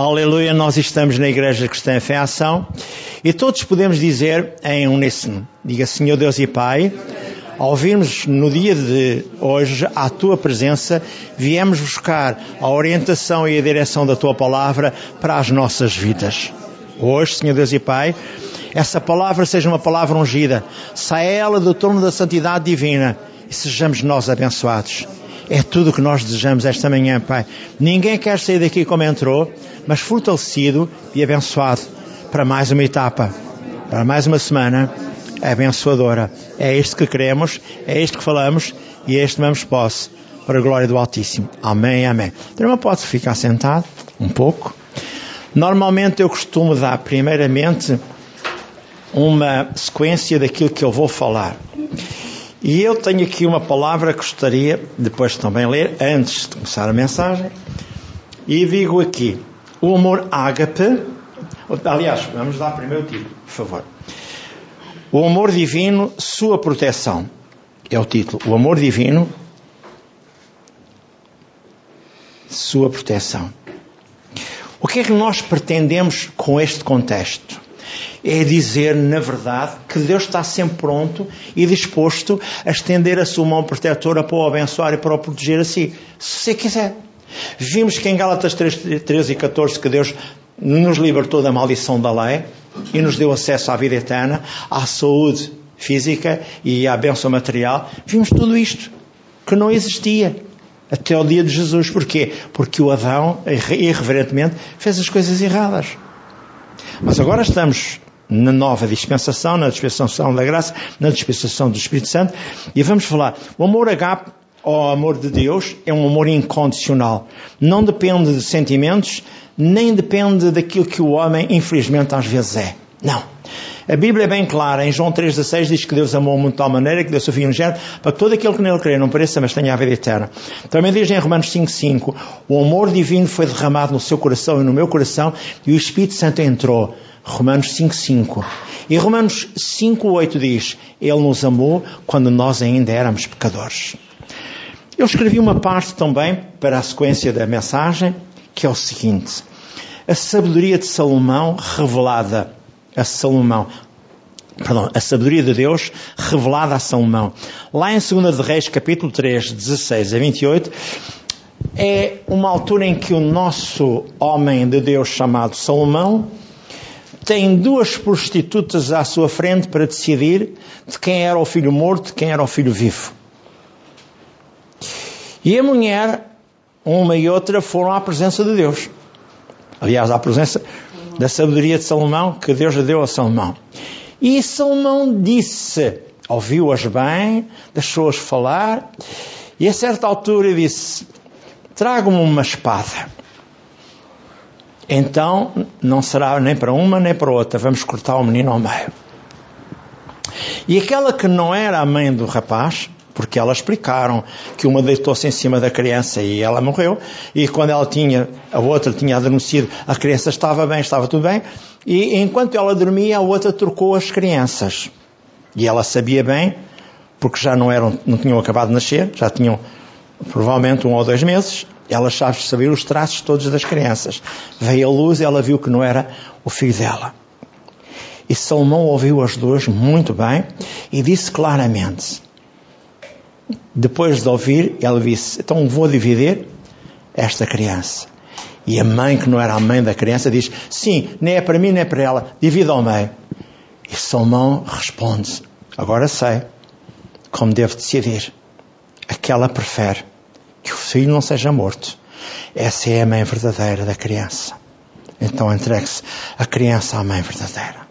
Aleluia, nós estamos na Igreja Cristã Fé Ação e todos podemos dizer em uníssono, diga Senhor Deus e Pai, ao virmos no dia de hoje à Tua presença, viemos buscar a orientação e a direção da Tua palavra para as nossas vidas. Hoje, Senhor Deus e Pai, essa palavra seja uma palavra ungida, saia ela do trono da santidade divina e sejamos nós abençoados. É tudo o que nós desejamos esta manhã, Pai. Ninguém quer sair daqui como entrou, mas fortalecido e abençoado para mais uma etapa, para mais uma semana abençoadora. É isto que queremos, é isto que falamos e é isto que tomamos posse para a glória do Altíssimo. Amém, amém. Então, pode ficar sentado um pouco. Normalmente eu costumo dar primeiramente uma sequência daquilo que eu vou falar. E eu tenho aqui uma palavra que gostaria depois também ler, antes de começar a mensagem. E digo aqui, o amor ágape, aliás, vamos dar primeiro o título, por favor. O amor divino, sua proteção. É o título. O amor divino, sua proteção. O que é que nós pretendemos com este contexto? É dizer, na verdade, que Deus está sempre pronto e disposto a estender a sua mão protetora para o abençoar e para o proteger a si, se você quiser. Vimos que em Gálatas 3, 13 e 14 que Deus nos libertou da maldição da lei e nos deu acesso à vida eterna, à saúde física e à bênção material. Vimos tudo isto que não existia até o dia de Jesus. Porquê? Porque o Adão, irreverentemente, fez as coisas erradas. Mas agora estamos na nova dispensação, na dispensação da graça, na dispensação do Espírito Santo, e vamos falar. O amor agape ao amor de Deus é um amor incondicional. Não depende de sentimentos, nem depende daquilo que o homem, infelizmente, às vezes é. Não. A Bíblia é bem clara, em João 3,16 diz que Deus amou muito de tal maneira que deu seu Filho unigênito para todo aquele que nele crê, não pareça, mas tenha a vida eterna. Também diz em Romanos 5,5 o amor divino foi derramado no seu coração e no meu coração e o Espírito Santo entrou. Romanos 5,5. E Romanos 5,8 diz: Ele nos amou quando nós ainda éramos pecadores. Eu escrevi uma parte também para a sequência da mensagem, que é o seguinte: a sabedoria de Salomão revelada a Salomão. Perdão, a sabedoria de Deus revelada a Salomão. Lá em 2 de Reis, capítulo 3, 16 a 28, é uma altura em que o nosso homem de Deus chamado Salomão tem duas prostitutas à sua frente para decidir de quem era o filho morto, de quem era o filho vivo. E a mulher, uma e outra, foram à presença de Deus. Aliás, à presença da sabedoria de Salomão que Deus lhe deu a Salomão. E Salomão disse, ouviu-as bem, deixou-as falar, e a certa altura disse: Traga-me uma espada. Então não será nem para uma nem para outra, vamos cortar o menino ao meio. E aquela que não era a mãe do rapaz, porque elas explicaram que uma deitou-se em cima da criança e ela morreu, e quando ela tinha, a outra tinha adormecido, a criança estava bem, estava tudo bem, e enquanto ela dormia, a outra trocou as crianças. E ela sabia bem, porque já não eram, não tinham acabado de nascer, já tinham provavelmente um ou dois meses, ela sabia os traços todos das crianças. Veio a luz e ela viu que não era o filho dela. E Salomão ouviu as duas muito bem e disse claramente: depois de ouvir, ela disse: Então vou dividir esta criança. E a mãe, que não era a mãe da criança, diz: Sim, nem é para mim nem é para ela, divida ao meio. E Salomão responde: Agora sei como devo decidir. Aquela prefere que o filho não seja morto. Essa é a mãe verdadeira da criança. Então entregue-se a criança à mãe verdadeira.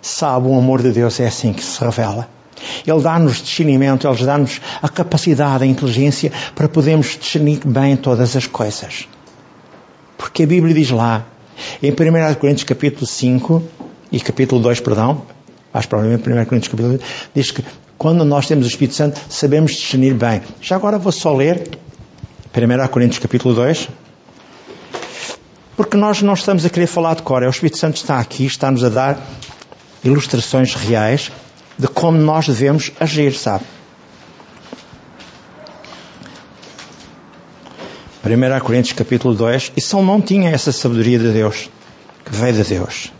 Sabe, o amor de Deus é assim que se revela. Ele dá-nos discernimento, Ele dá-nos a capacidade, a inteligência para podermos discernir bem todas as coisas. Porque a Bíblia diz lá, em 1 Coríntios capítulo 5 e capítulo 2, perdão, acho provavelmente 1 Coríntios capítulo 2, diz que quando nós temos o Espírito Santo, sabemos discernir bem. Já agora vou só ler 1 Coríntios capítulo 2, porque nós não estamos a querer falar de cor, é o Espírito Santo está aqui, está-nos a dar ilustrações reais de como nós devemos agir, sabe? 1 Coríntios capítulo 2, e Salomão tinha essa sabedoria de Deus, que veio de Deus.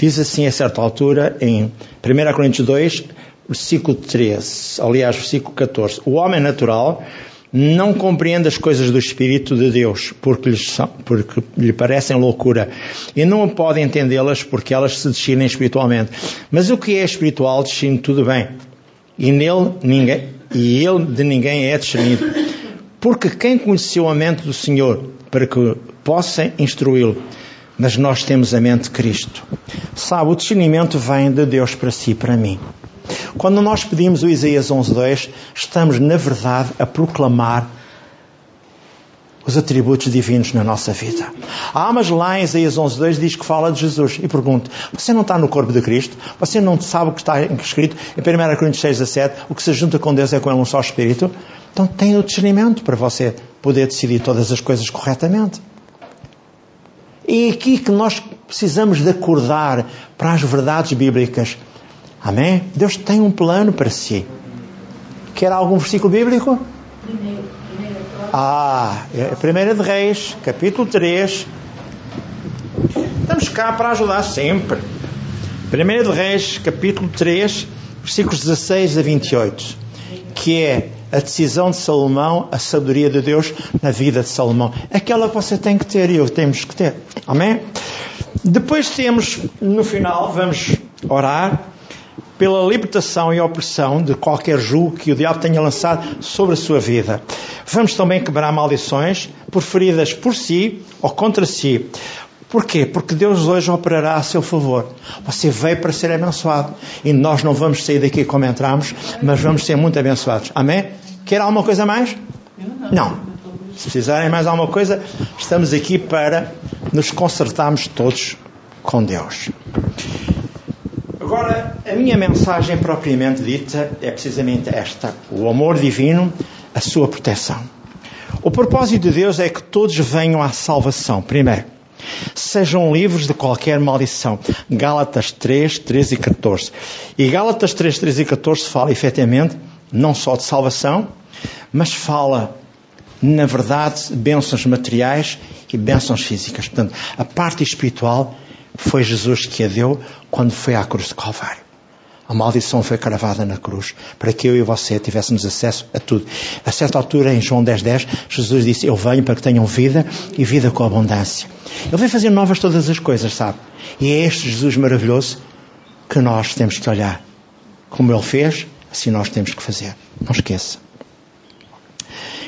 Diz assim a certa altura em 1 Coríntios 2, versículo 13, aliás, versículo 14. O homem natural não compreende as coisas do Espírito de Deus, porque lhe, são, porque lhe parecem loucura, e não pode entendê-las porque elas se discinem espiritualmente. Mas o que é espiritual discerne tudo bem, e nele ninguém, e ele de ninguém é discernido. Porque quem conheceu a mente do Senhor para que possa instruí-lo? Mas nós temos a mente de Cristo. Sabe, o discernimento vem de Deus para si, para mim. Quando nós pedimos o Isaías 11.2, estamos, na verdade, a proclamar os atributos divinos na nossa vida. Ah, mas lá em Isaías 11.2 diz que fala de Jesus. E pergunto, você não está no corpo de Cristo? Você não sabe o que está escrito em 1 Coríntios 6.17? O que se junta com Deus é com Ele um só Espírito? Então tem o discernimento para você poder decidir todas as coisas corretamente. É aqui que nós precisamos de acordar para as verdades bíblicas Amém? Deus tem um plano para si. Quer algum versículo bíblico? Primeiro, ah, é 1 de Reis, capítulo 3. Estamos cá para ajudar sempre. 1 de Reis, capítulo 3, versículos 16 a 28. Que é a decisão de Salomão, a sabedoria de Deus na vida de Salomão. Aquela que você tem que ter e eu temos que ter. Amém? Depois temos, no final, vamos orar pela libertação e opressão de qualquer jugo que o diabo tenha lançado sobre a sua vida. Vamos também quebrar maldições por feridas por si ou contra si. Porquê? Porque Deus hoje operará a seu favor. Você veio para ser abençoado. E nós não vamos sair daqui como entramos, mas vamos ser muito abençoados. Amém? Quer alguma coisa mais? Não. Se precisarem mais alguma coisa, estamos aqui para nos consertarmos todos com Deus. Agora, a minha mensagem propriamente dita é precisamente esta: o amor divino, a sua proteção. O propósito de Deus é que todos venham à salvação, primeiro. Sejam livres de qualquer maldição. Gálatas 3, 13 e 14. E Gálatas 3, 13 e 14 fala efetivamente não só de salvação, mas fala, na verdade, bênçãos materiais e bênçãos físicas. Portanto, a parte espiritual foi Jesus que a deu quando foi à cruz de Calvário. A maldição foi cravada na cruz para que eu e você tivéssemos acesso a tudo. A certa altura, em João 10, 10, Jesus disse: Eu venho para que tenham vida e vida com abundância. Ele vem fazer novas todas as coisas, sabe? E é este Jesus maravilhoso que nós temos que olhar. Como ele fez, assim nós temos que fazer. Não esqueça.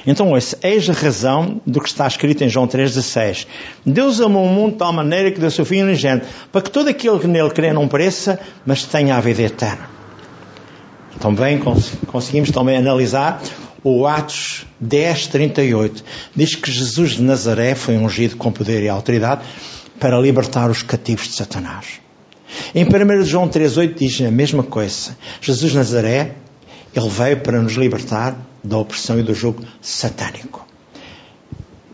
Então, ouça, eis a razão do que está escrito em João 3,16. Deus amou o mundo de tal maneira que deu seu Filho unigênito, para que todo aquele que nele crê não pereça, mas tenha a vida eterna. Também conseguimos também analisar o Atos 10, 38. Diz que Jesus de Nazaré foi ungido com poder e autoridade para libertar os cativos de Satanás. Em 1 João 3,8 diz a mesma coisa. Jesus de Nazaré, ele veio para nos libertar da opressão e do jugo satânico.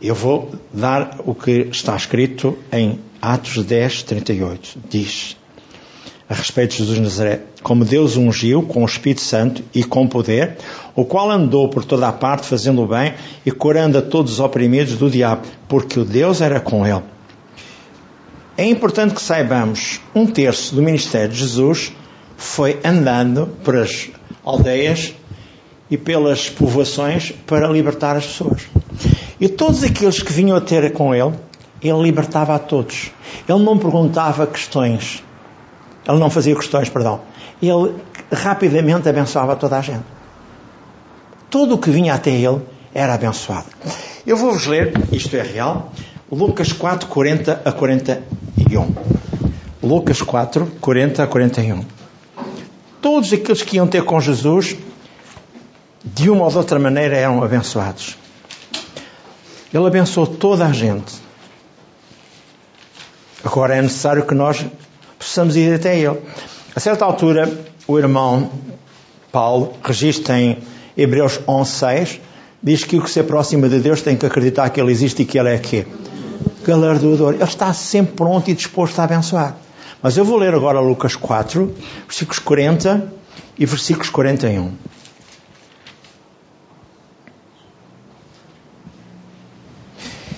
Eu vou dar o que está escrito em Atos 10, 38. Diz, a respeito de Jesus de Nazaré, como Deus ungiu com o Espírito Santo e com poder, o qual andou por toda a parte fazendo o bem e curando a todos os oprimidos do diabo, porque o Deus era com ele. É importante que saibamos, um terço do ministério de Jesus foi andando por as aldeias e pelas povoações para libertar as pessoas. E todos aqueles que vinham a ter com ele, ele libertava a todos. Ele não perguntava questões. Ele não fazia questões, perdão. Ele rapidamente abençoava toda a gente. Tudo o que vinha até ele era abençoado. Eu vou-vos ler, isto é real, Lucas 4, 40 a 41. Lucas 4, 40 a 41. Todos aqueles que iam ter com Jesus de uma ou de outra maneira eram abençoados. Ele abençoou toda a gente. Agora é necessário que nós possamos ir até Ele. A certa altura, o irmão Paulo registra em Hebreus 11.6 diz que o que se aproxima de Deus tem que acreditar que Ele existe e que Ele é quê? Galardoador. Ele está sempre pronto e disposto a abençoar. Mas eu vou ler agora Lucas 4, versículos 40 e versículos 41.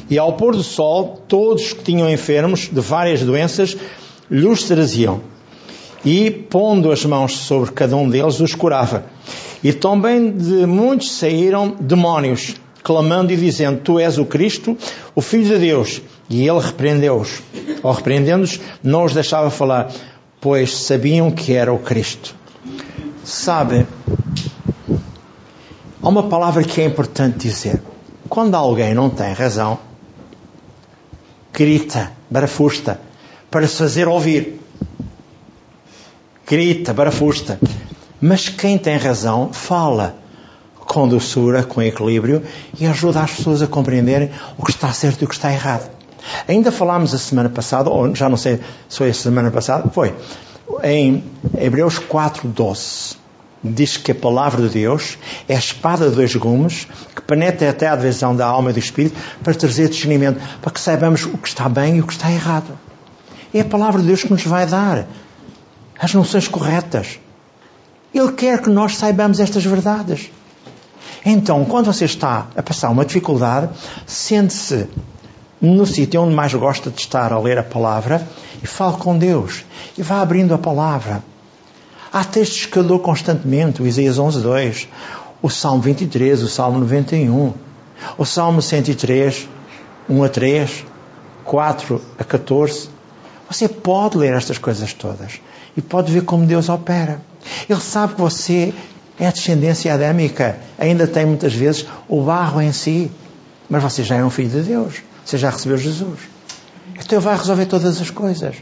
E ao pôr do sol, todos que tinham enfermos de várias doenças lhes traziam. E, pondo as mãos sobre cada um deles, os curava. E também de muitos saíram demónios, clamando e dizendo: Tu és o Cristo, o Filho de Deus. E ele repreendeu-os. Ou repreendendo-os, não os deixava falar, pois sabiam que era o Cristo. Sabe, há uma palavra que é importante dizer. Quando alguém não tem razão, grita, barafusta, para se fazer ouvir. Grita, barafusta. Mas quem tem razão, fala com doçura, com equilíbrio e ajuda as pessoas a compreenderem o que está certo e o que está errado. Ainda falámos a semana passada, ou já não sei se foi a semana passada, foi em Hebreus 4:12. Diz que a palavra de Deus é a espada de dois gumes que penetra até a divisão da alma e do espírito para trazer discernimento, para que saibamos o que está bem e o que está errado. É a palavra de Deus que nos vai dar as noções corretas. Ele quer que nós saibamos estas verdades. Então, quando você está a passar uma dificuldade, sente-se no sítio onde mais gosta de estar a ler a palavra e fale com Deus e vá abrindo a palavra. Há textos que eu dou constantemente, o Isaías 11, 2, o Salmo 23, o Salmo 91, o Salmo 103, 1 a 3, 4 a 14. Você pode ler estas coisas todas e pode ver como Deus opera. Ele sabe que você é descendência adâmica, ainda tem muitas vezes o barro em si, mas você já é um filho de Deus. Você já recebeu Jesus. Então Ele vai resolver todas as coisas.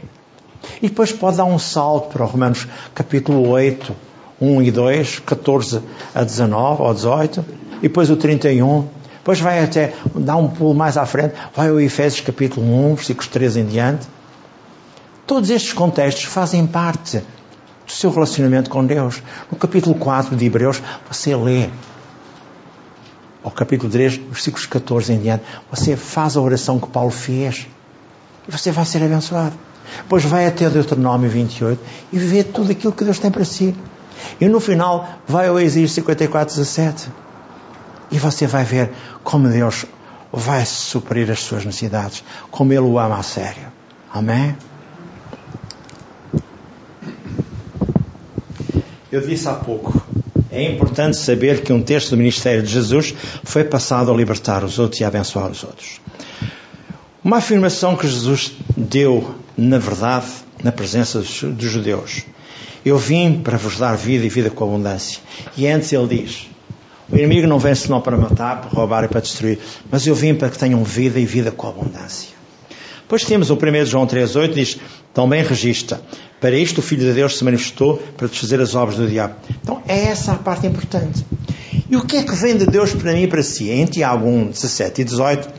E depois pode dar um salto para Romanos capítulo 8, 1 e 2, 14 a 19 ou 18, e depois o 31. Depois vai até dar um pulo mais à frente, vai ao Efésios capítulo 1, versículos 13 em diante. Todos estes contextos fazem parte do seu relacionamento com Deus. No capítulo 4 de Hebreus, você lê ao capítulo 3, versículos 14 em diante, você faz a oração que Paulo fez e você vai ser abençoado. Depois vai até Deuteronômio 28 e vê tudo aquilo que Deus tem para si. E no final vai ao Exílio 54, 17 e você vai ver como Deus vai suprir as suas necessidades, como Ele o ama a sério. Amém? Eu disse há pouco é importante saber que um terço do ministério de Jesus foi passado a libertar os outros e a abençoar os outros. Uma afirmação que Jesus deu, na verdade, na presença dos judeus. Eu vim para vos dar vida e vida com abundância. E antes ele diz: O inimigo não vem senão para matar, para roubar e para destruir, mas eu vim para que tenham vida e vida com abundância. Depois temos o 1 João 3,8 diz: Também registra. Para isto o Filho de Deus se manifestou para desfazer as obras do diabo. Então é essa a parte importante. E o que é que vem de Deus para mim e para si? Em Tiago 1, 17 e 18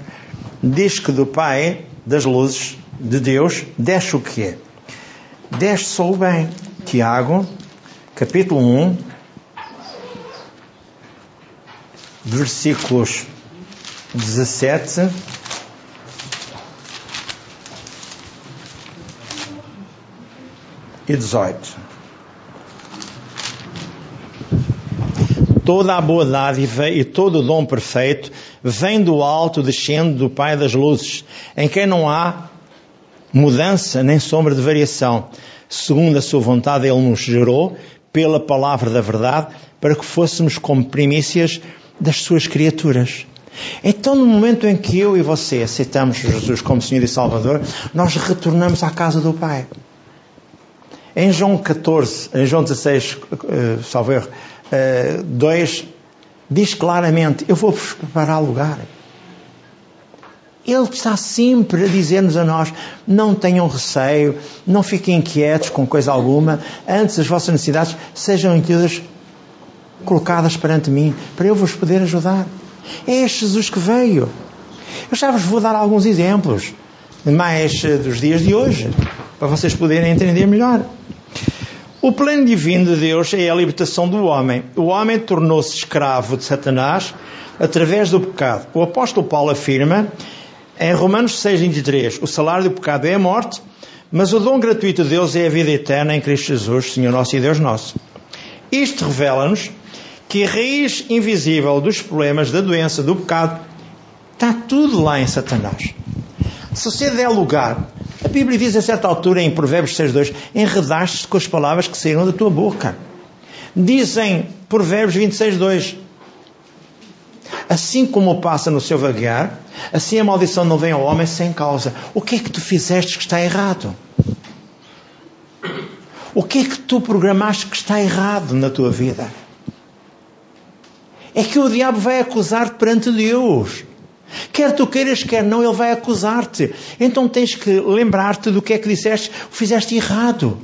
diz que do Pai das luzes de Deus desce o quê? Desce só o bem. Tiago, capítulo 1, versículos 17 e 18. Toda a boa dádiva e todo o dom perfeito vem do alto, descendo do Pai das luzes, em quem não há mudança nem sombra de variação. Segundo a sua vontade, Ele nos gerou pela palavra da verdade para que fôssemos como primícias das suas criaturas. Então, no momento em que eu e você aceitamos Jesus como Senhor e Salvador, nós retornamos à casa do Pai. Em João 14, em João 16, uh, salvo erro, uh, 2, diz claramente: Eu vou-vos preparar lugar. Ele está sempre a dizer-nos a nós: não tenham receio, não fiquem inquietos com coisa alguma, antes as vossas necessidades sejam todas colocadas perante mim, para eu vos poder ajudar. É Jesus que veio. Eu já vos vou dar alguns exemplos, mais eh, dos dias de hoje, para vocês poderem entender melhor. O plano divino de Deus é a libertação do homem. O homem tornou-se escravo de Satanás através do pecado. O apóstolo Paulo afirma em Romanos 6,23: O salário do pecado é a morte, mas o dom gratuito de Deus é a vida eterna em Cristo Jesus, Senhor nosso e Deus nosso. Isto revela-nos que a raiz invisível dos problemas da doença do pecado Está tudo lá em Satanás. Se você der lugar, a Bíblia diz a certa altura em Provérbios 6.2, enredaste com as palavras que saíram da tua boca. Dizem Provérbios 26.2, assim como passa no seu vaguear, assim a maldição não vem ao homem sem causa. O que é que tu fizeste que está errado? O que é que tu programaste que está errado na tua vida? É que o diabo vai acusar-te perante Deus. Quer tu queiras, quer não, ele vai acusar-te. Então tens que lembrar-te do que é que disseste, o fizeste errado.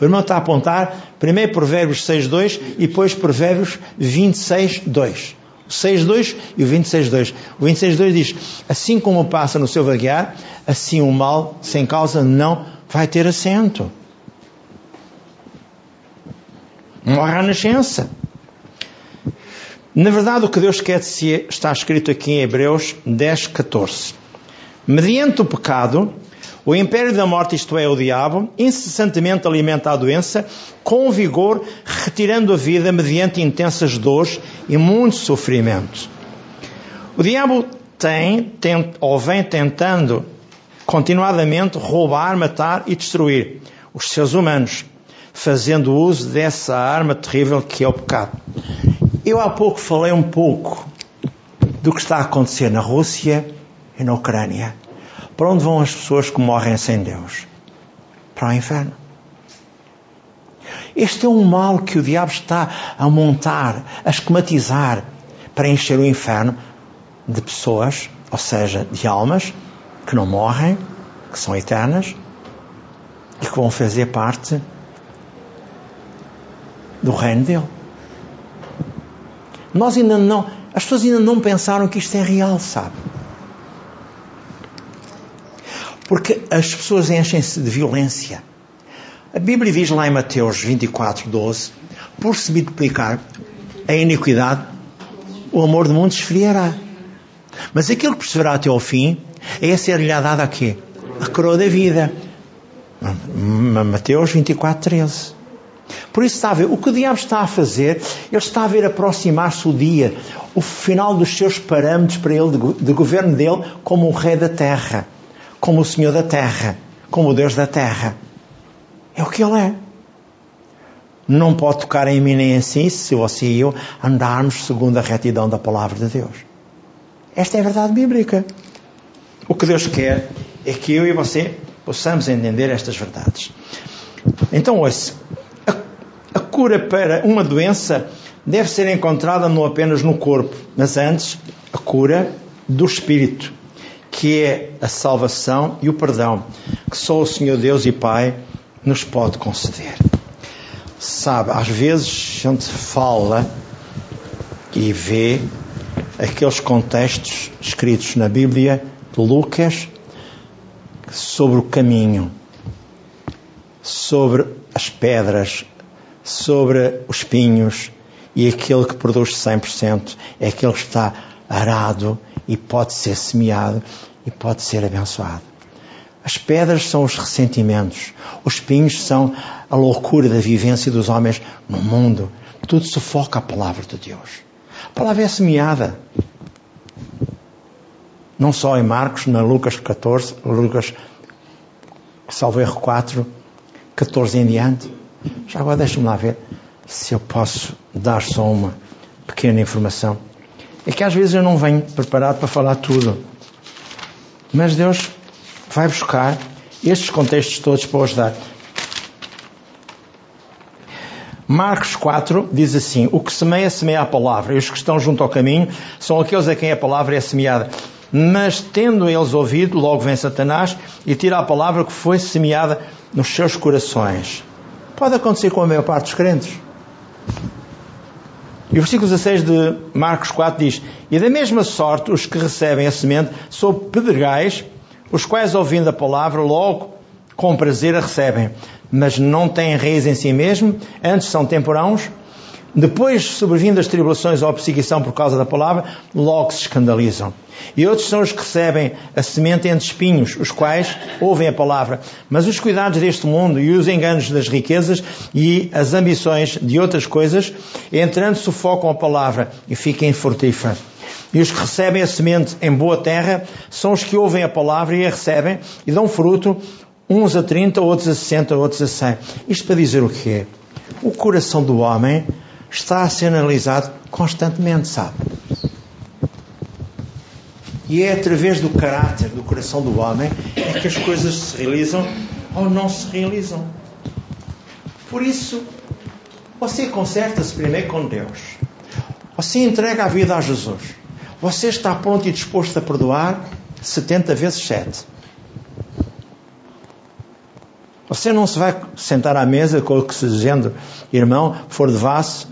O irmão está a apontar primeiro Provérbios 6.2 e depois Provérbios 26.2. O 6.2 e o 26.2. O 26.2 diz, assim como passa no seu vaguear, assim o mal, sem causa, não vai ter assento. Morre a nascença. Na verdade, o que Deus quer de si está escrito aqui em Hebreus 10, 14. Mediante o pecado, o império da morte, isto é, o diabo, incessantemente alimenta a doença, com vigor, retirando a vida mediante intensas dores e muito sofrimento. O diabo tem, tem ou vem tentando continuadamente roubar, matar e destruir os seres humanos, fazendo uso dessa arma terrível que é o pecado. Eu há pouco falei um pouco do que está a acontecer na Rússia e na Ucrânia. Para onde vão as pessoas que morrem sem Deus? Para o inferno. Este é um mal que o diabo está a montar, a esquematizar para encher o inferno de pessoas, ou seja, de almas que não morrem, que são eternas e que vão fazer parte do reino dele. Nós ainda não, as pessoas ainda não pensaram que isto é real, sabe? Porque as pessoas enchem-se de violência. A Bíblia diz lá em Mateus 24, 12: Por se multiplicar a iniquidade, o amor do mundo esfriará. Mas aquilo que perseverar até ao fim, é ser-lhe dada a quê? A coroa da vida. Mateus 24, 13. Por isso está a ver, o que o diabo está a fazer, ele está a ver aproximar-se o dia, o final dos seus parâmetros para ele, de, de governo dele, como o rei da terra, como o senhor da terra, como o Deus da terra. É o que ele é. Não pode tocar em mim nem assim se você e eu andarmos segundo a retidão da palavra de Deus. Esta é a verdade bíblica. O que Deus quer é que eu e você possamos entender estas verdades. Então, ouça, cura para uma doença deve ser encontrada não apenas no corpo, mas antes a cura do espírito, que é a salvação e o perdão que só o Senhor Deus e Pai nos pode conceder. Sabe, às vezes a gente fala e vê aqueles contextos escritos na Bíblia de Lucas sobre o caminho, sobre as pedras, sobre os pinhos e aquele que produz 100% é aquele que está arado e pode ser semeado e pode ser abençoado. As pedras são os ressentimentos, os pinhos são a loucura da vivência dos homens no mundo. Tudo sufoca a palavra de Deus. A palavra é semeada. Não só em Marcos, na Lucas 14, Lucas, salvo erro 4, 14 em diante. Já agora deixa-me lá ver se eu posso dar só uma pequena informação. É que às vezes eu não venho preparado para falar tudo. Mas Deus vai buscar estes contextos todos para os dar. Marcos 4 diz assim: O que semeia, semeia a palavra, e os que estão junto ao caminho são aqueles a quem a palavra é semeada. Mas tendo eles ouvido, logo vem Satanás e tira a palavra que foi semeada nos seus corações. Pode acontecer com a maior parte dos crentes. E o versículo 16 de Marcos 4 diz: E da mesma sorte os que recebem a semente são pedregais, os quais, ouvindo a palavra, logo com prazer a recebem, mas não têm raiz em si mesmo, antes são temporãos, depois, sobrevindo as tribulações ou a perseguição por causa da palavra, logo se escandalizam. E outros são os que recebem a semente entre espinhos, os quais ouvem a palavra, mas os cuidados deste mundo e os enganos das riquezas e as ambições de outras coisas, entrando, sufocam a palavra e ficam infrutíferas. E os que recebem a semente em boa terra são os que ouvem a palavra e a recebem e dão fruto, uns a 30, outros a 60, outros a 100. Isto para dizer o quê? O coração do homem está a ser analisado constantemente, sabe? E é através do caráter, do coração do homem, é que as coisas se realizam ou não se realizam. Por isso, você conserta-se primeiro com Deus. Você entrega a vida a Jesus. Você está pronto e disposto a perdoar 70 vezes 7. Você não se vai sentar à mesa com o que se dizendo, irmão, for de vaso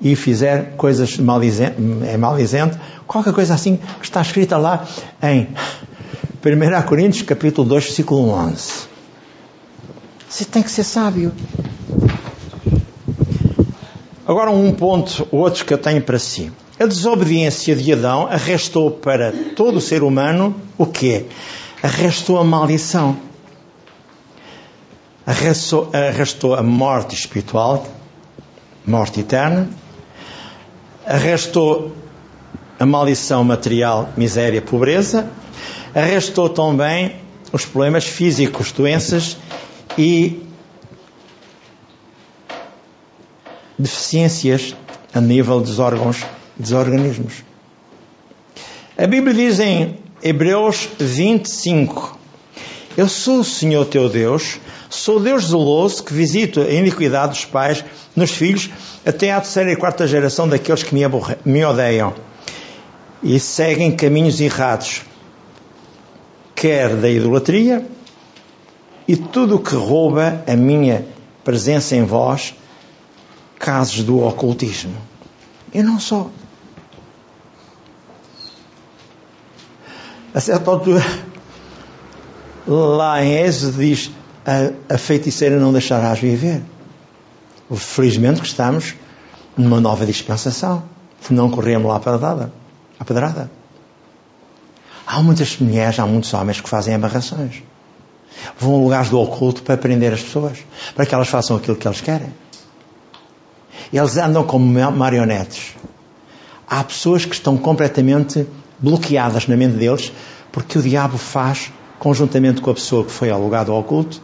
e fizer coisas maldizente, é qualquer coisa assim que está escrita lá em 1 Coríntios capítulo 2, versículo 11. Você tem que ser sábio. Agora um ponto, outro que eu tenho para si. A desobediência de Adão arrastou para todo o ser humano o quê? Arrastou a maldição. Arrastou, arrastou a morte espiritual, morte eterna. Arrastou a maldição material, miséria, pobreza. Arrastou também os problemas físicos, doenças e deficiências a nível dos órgãos dos organismos. A Bíblia diz em Hebreus 25: Eu sou o Senhor teu Deus, sou Deus zeloso que visito a iniquidade dos pais nos filhos até à terceira e quarta geração daqueles que me, me odeiam e seguem caminhos errados, quer da idolatria e tudo o que rouba a minha presença em vós, casos do ocultismo. Eu não sou. A certa altura, lá em Êxodo diz: a, a feiticeira não deixarás viver. Felizmente que estamos numa nova dispensação. Se não corremos lá para. A pedrada. Há muitas mulheres, há muitos homens que fazem amarrações. Vão a lugares do oculto para prender as pessoas, para que elas façam aquilo que eles querem. Eles andam como marionetes. Há pessoas que estão completamente bloqueadas na mente deles, porque o diabo faz, conjuntamente com a pessoa que foi ao lugar do oculto,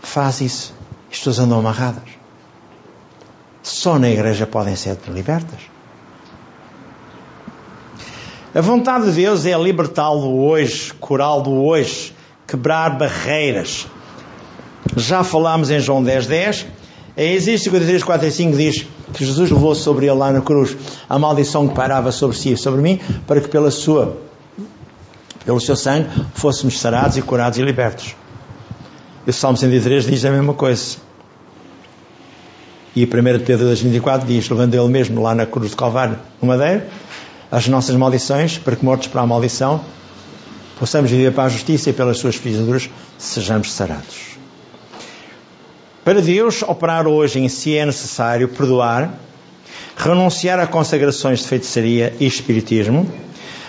faz isso. As pessoas andam amarradas. Só na igreja podem ser libertas. A vontade de Deus é libertá-lo hoje, curá-lo hoje, quebrar barreiras. Já falámos em João 10, 10. Em Exílio 53, 4 e 5 diz que Jesus levou sobre ele lá na cruz a maldição que parava sobre si e sobre mim, para que pela sua, pelo seu sangue fôssemos sarados e curados e libertos. O Salmo 103 diz a mesma coisa. E a 1 Pedro 2,24 diz: levando ele mesmo lá na cruz de Calvário, no madeiro, as nossas maldições, para que mortos para a maldição, possamos viver para a justiça e pelas suas pisaduras sejamos sarados. Para Deus operar hoje em si é necessário perdoar, renunciar a consagrações de feitiçaria e espiritismo,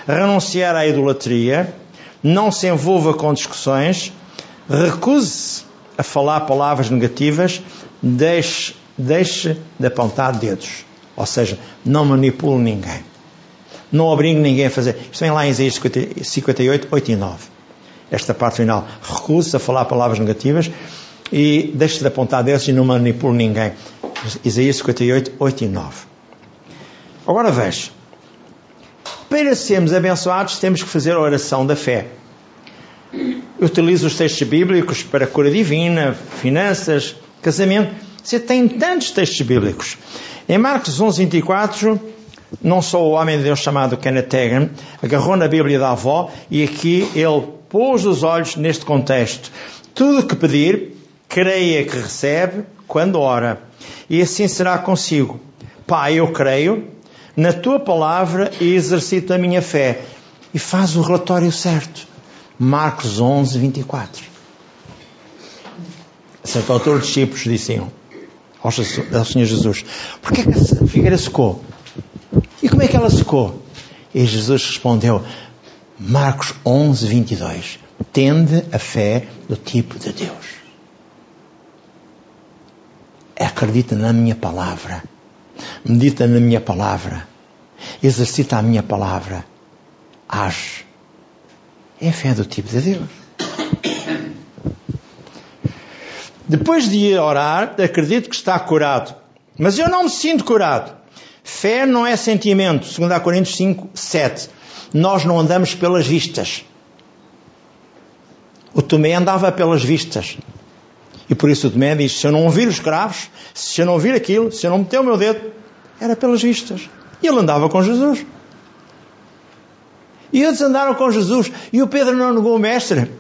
renunciar à idolatria, não se envolva com discussões, recuse a falar palavras negativas, deixe, deixe de apontar dedos. Ou seja, não manipule ninguém. Não obrigue ninguém a fazer. Isto vem lá em Isaías 58, 8 e 9. Esta parte final. Recuse a falar palavras negativas e deixe de apontar dedos e não manipule ninguém. Isaías 58, 8 e 9. Agora veja. Para sermos abençoados, temos que fazer a oração da fé. Eu utilizo os textos bíblicos para cura divina, finanças, casamento. Você tem tantos textos bíblicos. Em Marcos 11, 24, não só o homem de Deus chamado Kenneth Hagan agarrou na Bíblia da avó e aqui ele pôs os olhos neste contexto. Tudo o que pedir, creia que recebe quando ora, e assim será consigo. Pai, eu creio na tua palavra e exercito a minha fé. E faz o relatório certo. Marcos 11, 24. A certa altura, os discípulos diziam ao Senhor Jesus: Porquê que a figueira secou? E como é que ela secou? E Jesus respondeu: Marcos 11, 22. Tende a fé do tipo de Deus acredita na minha palavra, medita na minha palavra, exercita a minha palavra, age. É a fé do tipo de Deus. Depois de orar, acredito que está curado. Mas eu não me sinto curado. Fé não é sentimento. 2 Coríntios 5, 7. Nós não andamos pelas vistas. O Tomé andava pelas vistas. E por isso o Tomé diz: se eu não ouvir os cravos, se eu não ouvir aquilo, se eu não meter o meu dedo, era pelas vistas. E ele andava com Jesus. E eles andaram com Jesus. E o Pedro não negou o mestre.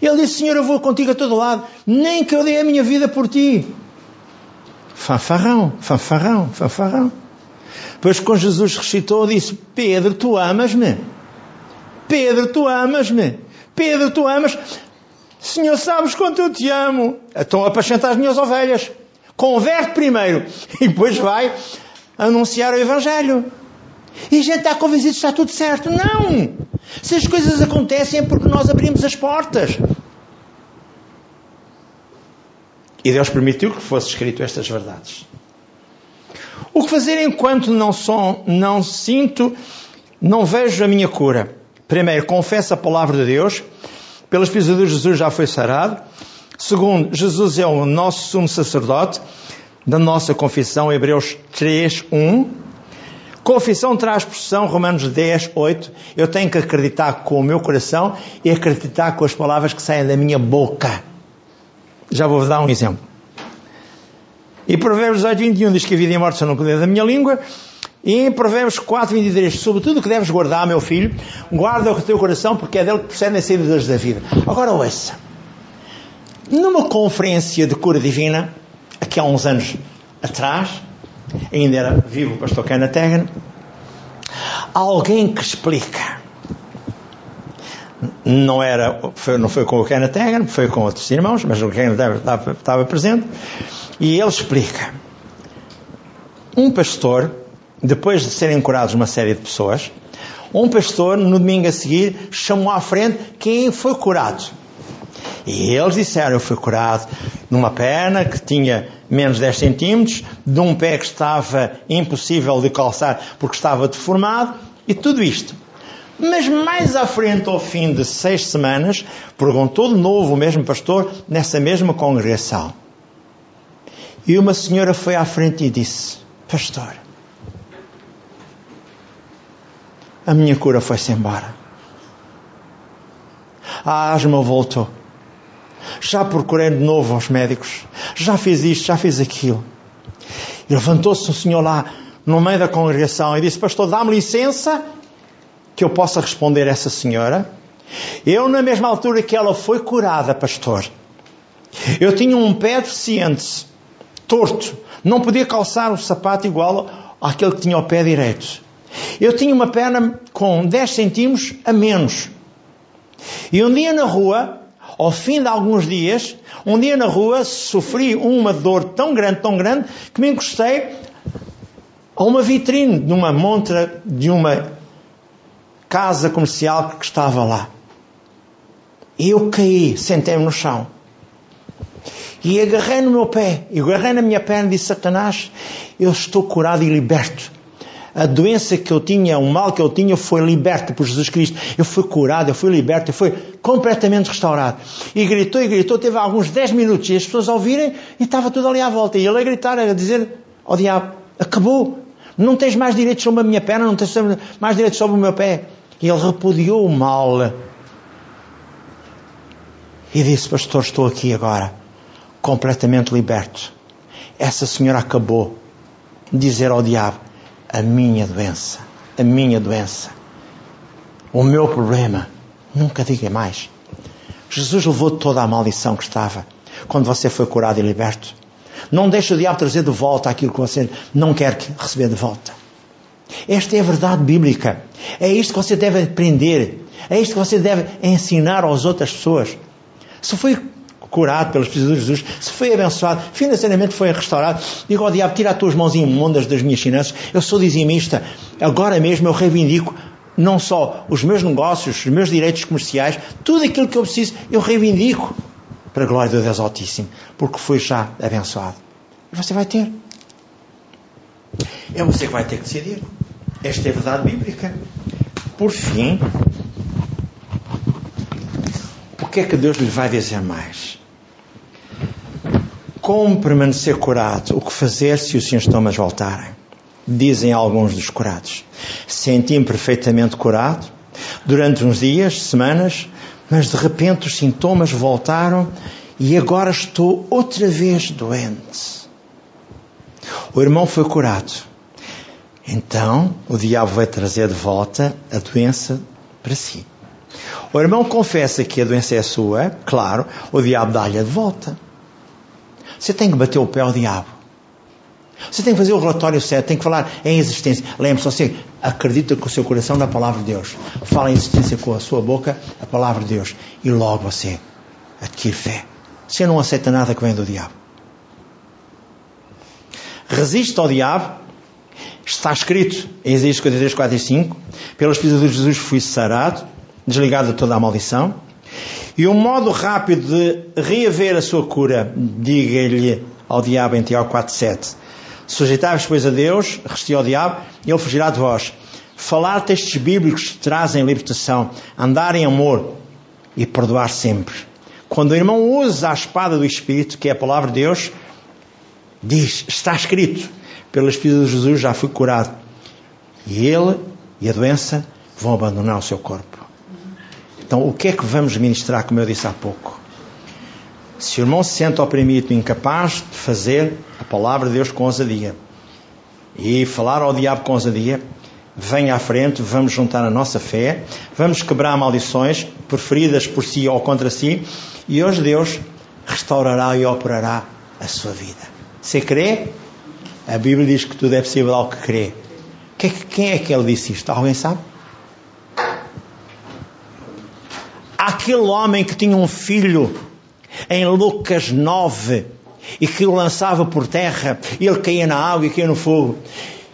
Ele disse: Senhor, eu vou contigo a todo lado, nem que eu dê a minha vida por ti. Fanfarrão, fanfarrão, fanfarrão. Pois com Jesus recitou, disse: Pedro, tu amas-me. Pedro, tu amas-me. Pedro, tu amas. Senhor, sabes quanto eu te amo. Então apacenta as minhas ovelhas. Converte primeiro e depois vai anunciar o Evangelho. E a gente está convencido que está tudo certo. Não! Se as coisas acontecem é porque nós abrimos as portas. E Deus permitiu que fosse escrito estas verdades. O que fazer enquanto não, não sinto, não vejo a minha cura? Primeiro, confesso a palavra de Deus. Pelas pisaduras de Jesus já foi sarado. Segundo, Jesus é o nosso sumo sacerdote da nossa confissão, Hebreus 3, 1. Confissão traz expressão, Romanos 10, 8. Eu tenho que acreditar com o meu coração e acreditar com as palavras que saem da minha boca. Já vou dar um exemplo. E Provérbios 8, 21 diz que a vida e a morte são no poder da minha língua. E em Provérbios 4, 23, sobre tudo que deves guardar, meu filho, guarda o teu coração, porque é dele que procedem as saídas da vida. Agora ouça. Numa conferência de cura divina, aqui há uns anos atrás, ainda era vivo o pastor Cana Tegan, alguém que explica. Não era, foi, não foi com o Cana Tegan, foi com outros irmãos, mas o Cana estava, estava presente, e ele explica. Um pastor, depois de serem curados uma série de pessoas, um pastor, no domingo a seguir, chamou à frente quem foi curado. E eles disseram: Eu fui curado numa perna que tinha menos 10 centímetros, de um pé que estava impossível de calçar porque estava deformado, e tudo isto. Mas mais à frente, ao fim de seis semanas, perguntou de novo o mesmo pastor nessa mesma congregação. E uma senhora foi à frente e disse: Pastor, a minha cura foi-se embora. A asma voltou. Já procurei de novo aos médicos. Já fiz isto, já fiz aquilo. E levantou-se um senhor lá no meio da congregação e disse: Pastor, dá-me licença que eu possa responder a essa senhora. Eu, na mesma altura que ela foi curada, pastor, eu tinha um pé deficiente, torto, não podia calçar o sapato igual àquele que tinha o pé direito. Eu tinha uma perna com 10 centímetros a menos. E um dia na rua, ao fim de alguns dias, um dia na rua, sofri uma dor tão grande, tão grande, que me encostei a uma vitrine de uma montra de uma casa comercial que estava lá. E eu caí, sentei-me no chão. E agarrei no meu pé, e agarrei na minha perna e disse: Satanás, eu estou curado e liberto a doença que eu tinha, o mal que eu tinha, foi liberto por Jesus Cristo. Eu fui curado, eu fui liberto, eu fui completamente restaurado. E gritou e gritou, teve alguns 10 minutos e as pessoas a ouvirem e estava tudo ali à volta. E ele a gritar, a dizer ao diabo: Acabou, não tens mais direitos sobre a minha perna, não tens mais direitos sobre o meu pé. E ele repudiou o mal. E disse: Pastor, estou aqui agora, completamente liberto. Essa senhora acabou de dizer ao diabo: a minha doença, a minha doença, o meu problema. Nunca diga mais. Jesus levou toda a maldição que estava quando você foi curado e liberto. Não deixe o diabo trazer de volta aquilo que você não quer receber de volta. Esta é a verdade bíblica. É isto que você deve aprender. É isto que você deve ensinar às outras pessoas. Se foi curado pelas pisaduras de Jesus, se foi abençoado, financeiramente foi restaurado, digo ao diabo, tira as tuas mãos imundas das minhas finanças, eu sou dizimista, agora mesmo eu reivindico não só os meus negócios, os meus direitos comerciais, tudo aquilo que eu preciso, eu reivindico para a glória do Deus Altíssimo, porque foi já abençoado. E você vai ter. É você que vai ter que decidir. Esta é a verdade bíblica. por fim, o que é que Deus lhe vai dizer mais? Como permanecer curado? O que fazer se os sintomas voltarem? Dizem alguns dos curados. Senti-me perfeitamente curado durante uns dias, semanas, mas de repente os sintomas voltaram e agora estou outra vez doente. O irmão foi curado. Então o diabo vai trazer de volta a doença para si. O irmão confessa que a doença é sua, claro, o diabo dá-lhe de volta. Você tem que bater o pé ao diabo. Você tem que fazer o relatório certo, tem que falar em existência. Lembre-se, você acredita com o seu coração na palavra de Deus. Fala em existência com a sua boca a palavra de Deus. E logo você adquire fé. Você não aceita nada que vem do diabo. Resiste ao diabo. Está escrito em Isaías 53, 4 e 5. Pelas pisaduras de Jesus fui sarado, desligado de toda a maldição. E o modo rápido de reaver a sua cura, diga-lhe ao diabo em Tiago 4, 7. Sujeitai-vos, pois, a Deus, resti ao diabo, e ele fugirá de vós. Falar textos bíblicos trazem libertação, andar em amor e perdoar sempre. Quando o irmão usa a espada do Espírito, que é a palavra de Deus, diz: Está escrito, pela Espírito de Jesus já fui curado. E ele e a doença vão abandonar o seu corpo. Então, o que é que vamos ministrar, como eu disse há pouco? Se o irmão se sente oprimido, incapaz de fazer a palavra de Deus com ousadia e falar ao diabo com ousadia, venha à frente, vamos juntar a nossa fé, vamos quebrar maldições preferidas por si ou contra si e hoje Deus restaurará e operará a sua vida. Você crê? A Bíblia diz que tudo é possível ao que crê. Quem é que ele disse isto? Alguém sabe? Aquele homem que tinha um filho em Lucas 9 e que o lançava por terra, ele caía na água e caía no fogo.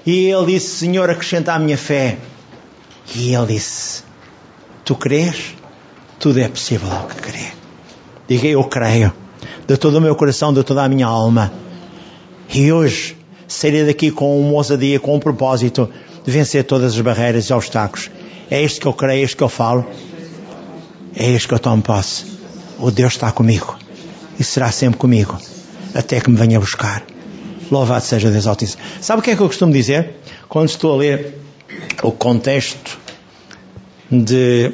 E ele disse: Senhor, acrescenta a minha fé. E ele disse: Tu crês? Tudo é possível ao que crê. Diga eu creio, de todo o meu coração, de toda a minha alma. E hoje sairei daqui com uma ousadia, com um propósito de vencer todas as barreiras e obstáculos. É isto que eu creio, é isto que eu falo. É isto que eu tomo posse. O Deus está comigo e será sempre comigo até que me venha buscar. Louvado seja Deus Altíssimo. Sabe o que é que eu costumo dizer? Quando estou a ler o contexto de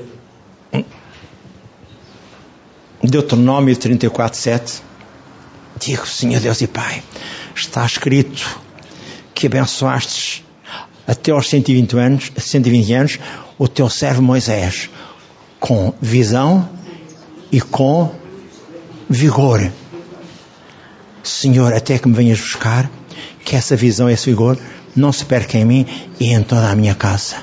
Deuteronômio 34, 7, digo, Senhor Deus e Pai, está escrito que abençoastes até aos 120 anos, 120 anos o teu servo Moisés com visão e com vigor. Senhor, até que me venhas buscar, que essa visão, esse vigor não se perca em mim e em toda a minha casa.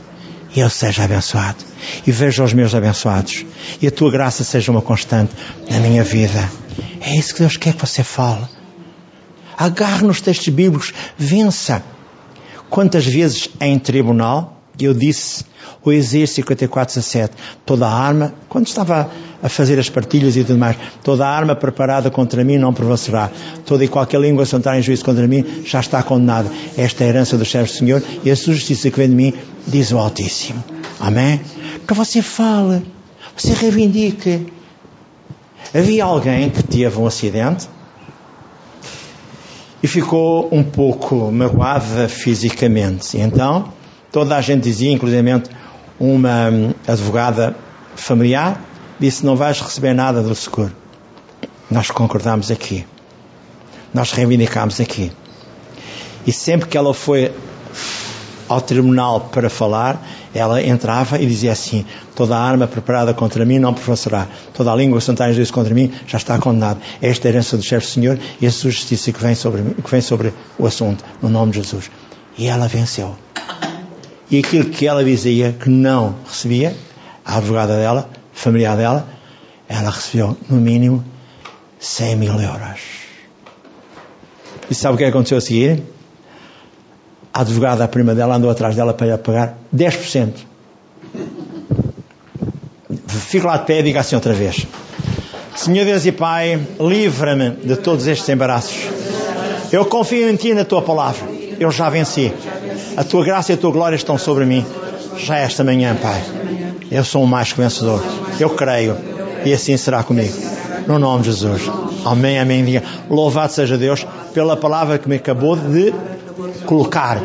E eu seja abençoado. E veja os meus abençoados. E a tua graça seja uma constante na minha vida. É isso que Deus quer que você fale. Agarre nos textos bíblicos, vença. Quantas vezes em tribunal eu disse o Isaías 54, 17, toda a arma, quando estava a fazer as partilhas e tudo mais, toda a arma preparada contra mim não prevalecerá. Toda e qualquer língua se entrar em juízo contra mim já está condenada. Esta é a herança do servo do Senhor e a sua justiça que vem de mim, diz o Altíssimo. Amém? Que você fale, você reivindique. Havia alguém que teve um acidente e ficou um pouco magoada fisicamente. Então, toda a gente dizia, inclusive uma advogada familiar, disse: Não vais receber nada do seguro. Nós concordamos aqui. Nós reivindicamos aqui. E sempre que ela foi ao tribunal para falar, ela entrava e dizia assim: Toda a arma preparada contra mim não prevalecerá. Toda a língua que sentar em contra mim já está condenada. Esta é a herança do chefe do Senhor e a sua justiça que vem, sobre, que vem sobre o assunto, no nome de Jesus. E ela venceu. E aquilo que ela dizia que não recebia, a advogada dela, familiar dela, ela recebeu no mínimo 100 mil euros. E sabe o que aconteceu a seguir? A advogada, a prima dela, andou atrás dela para pagar 10%. Fico lá de pé e diga assim outra vez. Senhor Deus e Pai, livra-me de todos estes embaraços. Eu confio em Ti e na Tua palavra. Eu já venci. A tua graça e a tua glória estão sobre mim. já esta manhã, Pai. Eu sou o mais que vencedor. Eu creio. E assim será comigo. No nome de Jesus. Amém, amém. Diga. Louvado seja Deus pela palavra que me acabou de colocar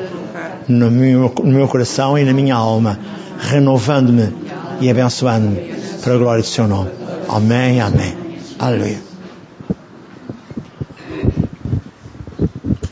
no meu, no meu coração e na minha alma, renovando-me e abençoando-me para a glória do seu nome. Amém, amém. Aleluia.